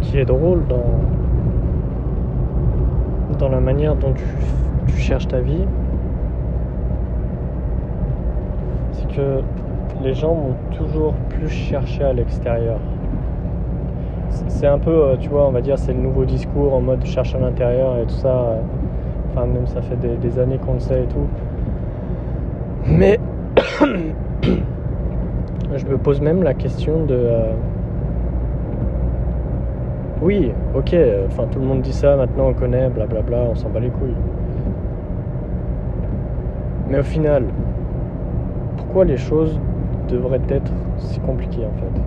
ce qui est drôle dans, dans la manière dont tu, tu cherches ta vie, c'est que les gens vont toujours plus chercher à l'extérieur. C'est un peu, euh, tu vois, on va dire, c'est le nouveau discours en mode cherche à l'intérieur et tout ça. euh, Enfin, même ça fait des, années qu'on le sait et tout. Mais je me pose même la question de. euh, Oui, ok, enfin tout le monde dit ça, maintenant on connaît, blablabla, on s'en bat les couilles. Mais au final, pourquoi les choses devraient être si compliquées en fait?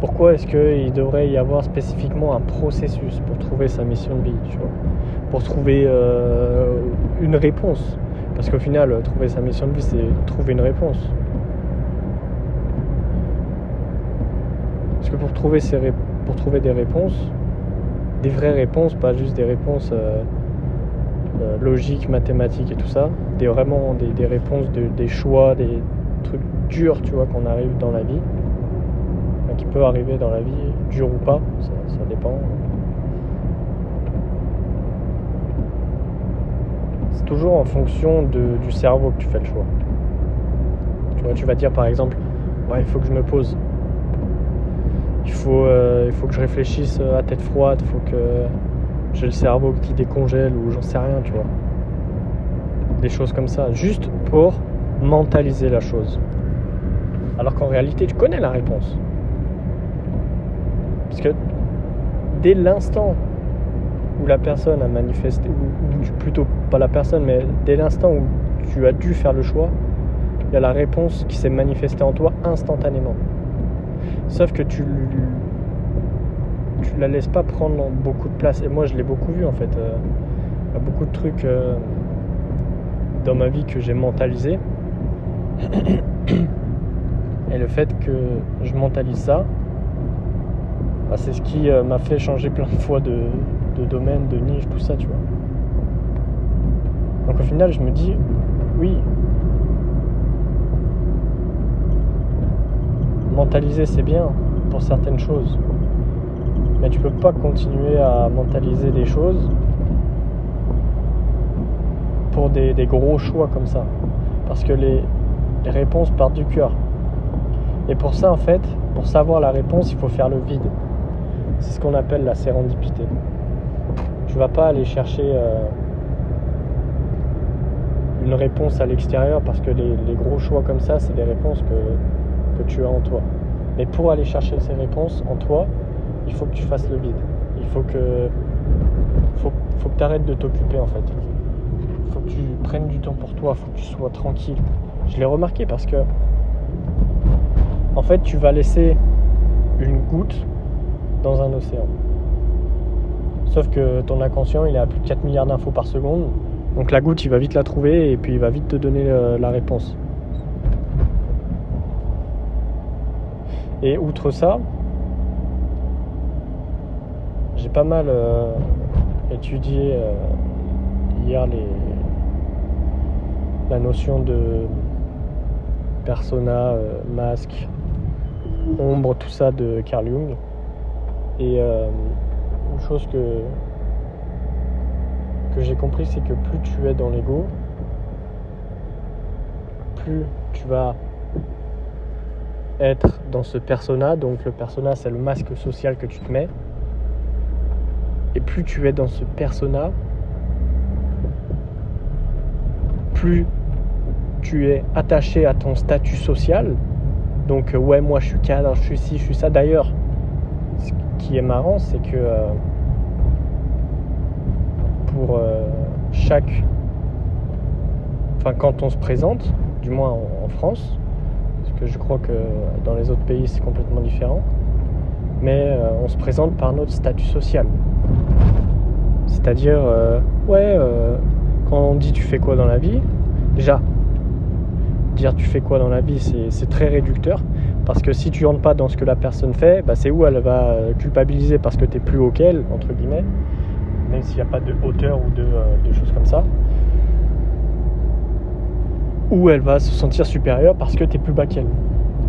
Pourquoi est-ce qu'il devrait y avoir spécifiquement un processus pour trouver sa mission de vie, tu vois? Pour trouver euh, une réponse Parce qu'au final, trouver sa mission de vie, c'est trouver une réponse. Parce que pour trouver, ces ré- pour trouver des réponses, des vraies réponses, pas juste des réponses euh, euh, logiques, mathématiques et tout ça, des, vraiment des, réponses, de- des choix, des trucs durs, tu vois, qu'on arrive dans la vie, qui peut arriver dans la vie, dur ou pas, ça, ça dépend. C'est toujours en fonction de- du cerveau que tu fais le choix. Tu vois, tu vas dire par exemple, ouais, il faut que je me pose. Il faut, euh, il faut que je réfléchisse à tête froide, il faut que j'ai le cerveau qui décongèle ou j'en sais rien, tu vois. Des choses comme ça, juste pour mentaliser la chose. Alors qu'en réalité, tu connais la réponse. Parce que dès l'instant où la personne a manifesté, ou plutôt pas la personne, mais dès l'instant où tu as dû faire le choix, il y a la réponse qui s'est manifestée en toi instantanément. Sauf que tu tu la laisses pas prendre beaucoup de place. Et moi, je l'ai beaucoup vu en fait. Euh, Il y a beaucoup de trucs euh, dans ma vie que j'ai mentalisé. Et le fait que je mentalise ça, bah, c'est ce qui euh, m'a fait changer plein de fois de, de domaine, de niche, tout ça, tu vois. Donc au final, je me dis, oui, mentaliser c'est bien pour certaines choses, mais tu peux pas continuer à mentaliser des choses pour des, gros choix comme ça, parce que les, réponses partent du cœur. Et pour ça, en fait, pour savoir la réponse, il faut faire le vide. C'est ce qu'on appelle la sérendipité. Tu vas pas aller chercher euh, une réponse à l'extérieur parce que les gros choix comme ça, c'est des réponses que, que tu as en toi. Mais pour aller chercher ces réponses en toi, il faut que tu fasses le vide. Il faut que faut, tu arrêtes de t'occuper en fait. Il faut que tu prennes du temps pour toi, il faut que tu sois tranquille. Je l'ai remarqué parce que en fait, tu vas laisser une goutte dans un océan. Sauf que ton inconscient, il à plus de 4 milliards d'infos par seconde. Donc la goutte, il va vite la trouver et puis il va vite te donner euh, la réponse. Et outre ça, j'ai pas mal euh, étudié euh, hier les, la notion de persona, euh, masque, ombre, tout ça de Carl Jung. Et une chose que, que j'ai compris, c'est que plus tu es dans l'ego, plus tu vas être dans ce persona. Donc le persona, c'est le masque social que tu te mets. Et plus tu es dans ce persona, plus tu es attaché à ton statut social. Donc euh, ouais, moi je suis cadre, je suis ci, je suis ça. D'ailleurs, ce qui est marrant, c'est que euh, pour euh, chaque... Enfin, quand on se présente, du moins en, France, que je crois que dans les autres pays c'est complètement différent, mais euh, on se présente par notre statut social. C'est-à-dire, euh, ouais, euh, quand on dit tu fais quoi dans la vie, déjà, dire tu fais quoi dans la vie, c'est- très réducteur. Parce que si tu rentres pas dans ce que la personne fait, bah, c'est où elle va culpabiliser parce que tu es plus haut qu'elle, entre guillemets, même s'il n'y a pas de hauteur ou de choses comme ça. Ou elle va se sentir supérieure parce que tu es plus bas qu'elle.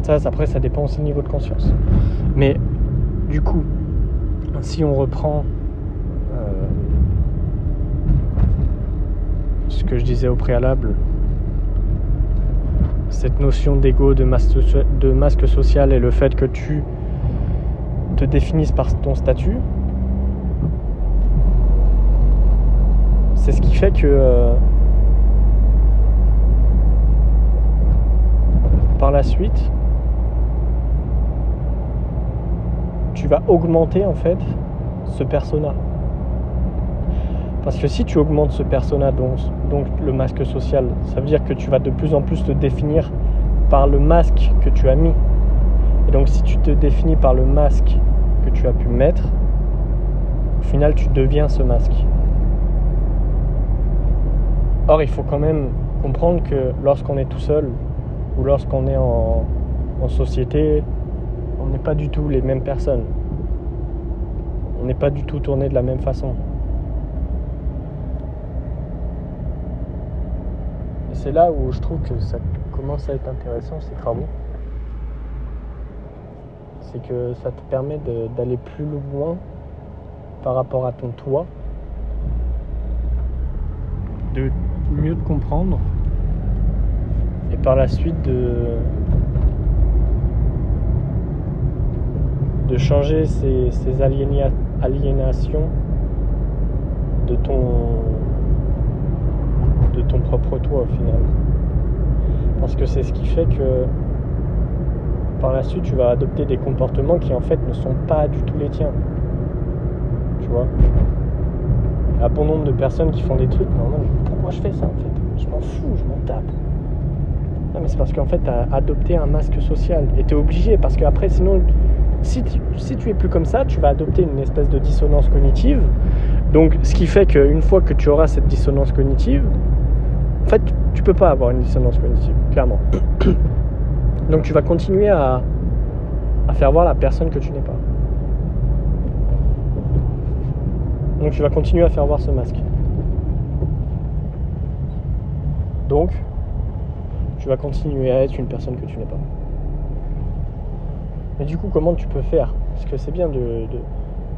Ça, après, ça dépend aussi du niveau de conscience. Mais du coup, si on reprend euh, ce que je disais au préalable, cette notion d'ego, de masque, de masque social et le fait que tu te définisses par ton statut, c'est ce qui fait que euh, par la suite, tu vas augmenter en fait ce persona. Parce que si tu augmentes ce persona, donc, donc le masque social, ça veut dire que tu vas de plus en plus te définir par le masque que tu as mis. Et donc si tu te définis par le masque que tu as pu mettre, au final tu deviens ce masque. Or il faut quand même comprendre que lorsqu'on est tout seul ou lorsqu'on est en, société, on n'est pas du tout les mêmes personnes. On n'est pas du tout tourné de la même façon. Et c'est là où je trouve que ça commence à être intéressant ces travaux. C'est que ça te permet d'aller plus loin par rapport à ton toi, de mieux te comprendre et par la suite de, de changer ces, ces aliénations de ton, de ton propre toi au final. Parce que c'est ce qui fait que par la suite tu vas adopter des comportements qui en fait ne sont pas du tout les tiens. Tu vois? Il y a bon nombre de personnes qui font des trucs, non, pourquoi je fais ça en fait? Je m'en fous, je m'en tape. Non mais c'est parce qu'en fait tu as adopté un masque social et tu es obligé parce qu'après sinon si tu, es plus comme ça, tu vas adopter une espèce de dissonance cognitive. Donc, ce qui fait qu'une fois que tu auras cette dissonance cognitive, en fait, tu peux pas avoir une dissonance cognitive, clairement. Donc, tu vas continuer à faire voir la personne que tu n'es pas. Donc, tu vas continuer à faire voir ce masque. Donc, tu vas continuer à être une personne que tu n'es pas. Mais du coup, comment tu peux faire? Parce que c'est bien de,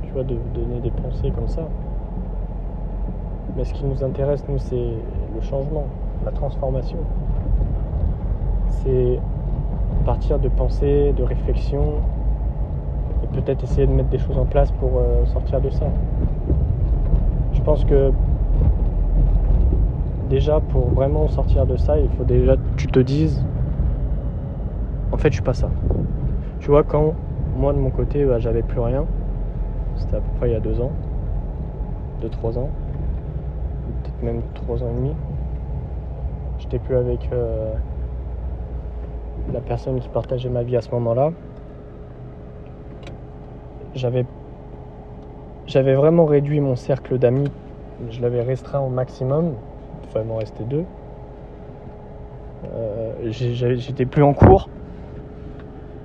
tu vois, de donner des pensées comme ça. Mais ce qui nous intéresse, nous, c'est le changement, la transformation. C'est partir de pensées, de réflexions, et peut-être essayer de mettre des choses en place pour euh, sortir de ça. Je pense que déjà, pour vraiment sortir de ça, il faut déjà que tu te dises, en fait, je suis pas ça. Tu vois, quand moi de mon côté, bah, j'avais plus rien, c'était à peu près il y a deux ans, deux, trois ans, peut-être même trois ans et demi, j'étais plus avec euh, la personne qui partageait ma vie à ce moment-là. J'avais j'avais vraiment réduit mon cercle d'amis, je l'avais restreint au maximum, il fallait m'en rester deux. Euh, j'étais plus en cours,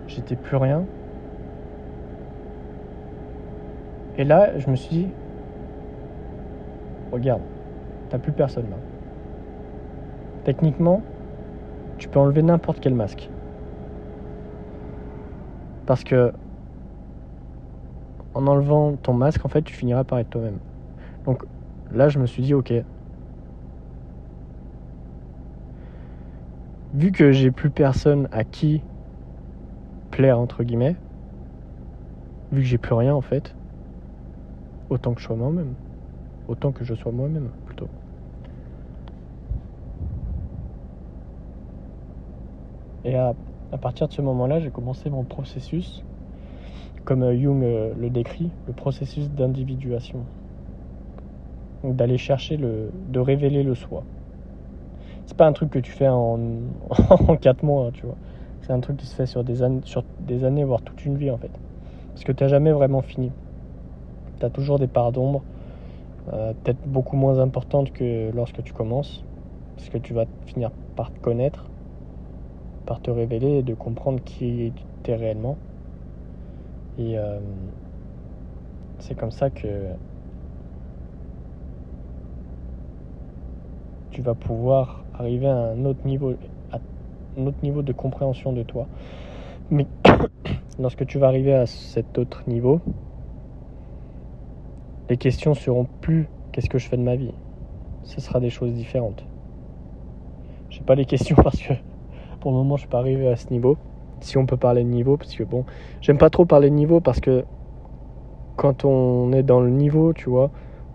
j'étais plus rien. Et là, je me suis dit, regarde, t'as plus personne là. Techniquement, tu peux enlever n'importe quel masque. Parce que en enlevant ton masque, en fait, tu finiras par être toi-même. Donc là, je me suis dit, ok. Vu que j'ai plus personne à qui plaire entre guillemets, vu que j'ai plus rien en fait, autant que je sois moi-même, autant que je sois moi-même plutôt. Et à, partir de ce moment-là, j'ai commencé mon processus, comme euh, Jung euh, le décrit, le processus d'individuation. D'aller chercher le, de révéler le soi. C'est pas un truc que tu fais en, en 4 mois, tu vois. C'est un truc qui se fait sur des, années, sur des années, voire toute une vie en fait. Parce que tu n'as jamais vraiment fini. Tu as toujours des parts d'ombre, euh, peut-être beaucoup moins importantes que lorsque tu commences. Parce que tu vas finir par te connaître, par te révéler et de comprendre qui tu es réellement. Et euh, c'est comme ça que tu vas pouvoir arriver à un autre niveau, un autre niveau de compréhension de toi. Mais lorsque tu vas arriver à cet autre niveau, les questions seront plus qu'est-ce que je fais de ma vie. Ce sera des choses différentes. Je sais pas les questions parce que pour le moment je suis pas arrivé à ce niveau. Si on peut parler de niveau, parce que bon, j'aime pas trop parler de niveau parce que quand on est dans le niveau, tu vois,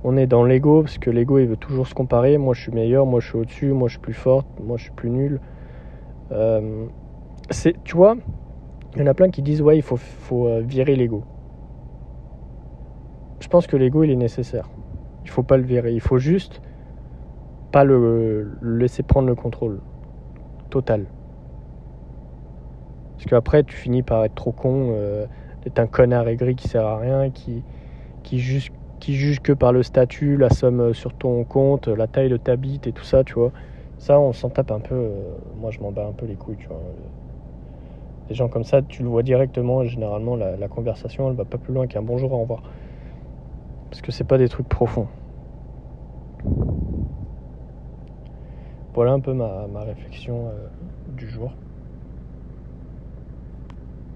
on est dans l'ego parce que l'ego il veut toujours se comparer. Moi je suis meilleur, moi je suis au-dessus, moi je suis plus forte, moi je suis plus nul. Euh, c'est, tu vois, il y en a plein qui disent ouais il faut, faut euh, virer l'ego. Je pense que l'ego il est nécessaire. Il faut pas le virer. Il faut juste pas le, laisser prendre le contrôle total. Parce qu'après tu finis par être trop con, euh, d'être un connard aigri qui sert à rien, qui, qui juste qui juge que par le statut, la somme euh, sur ton compte, la taille de ta bite et tout ça, tu vois. Ça, on s'en tape un peu. Euh, moi, je m'en bats un peu les couilles, tu vois. Des gens comme ça, tu le vois directement. généralement, la, conversation, elle va pas plus loin qu'un bonjour, au revoir. Parce que c'est pas des trucs profonds. Voilà un peu ma, réflexion euh, du jour.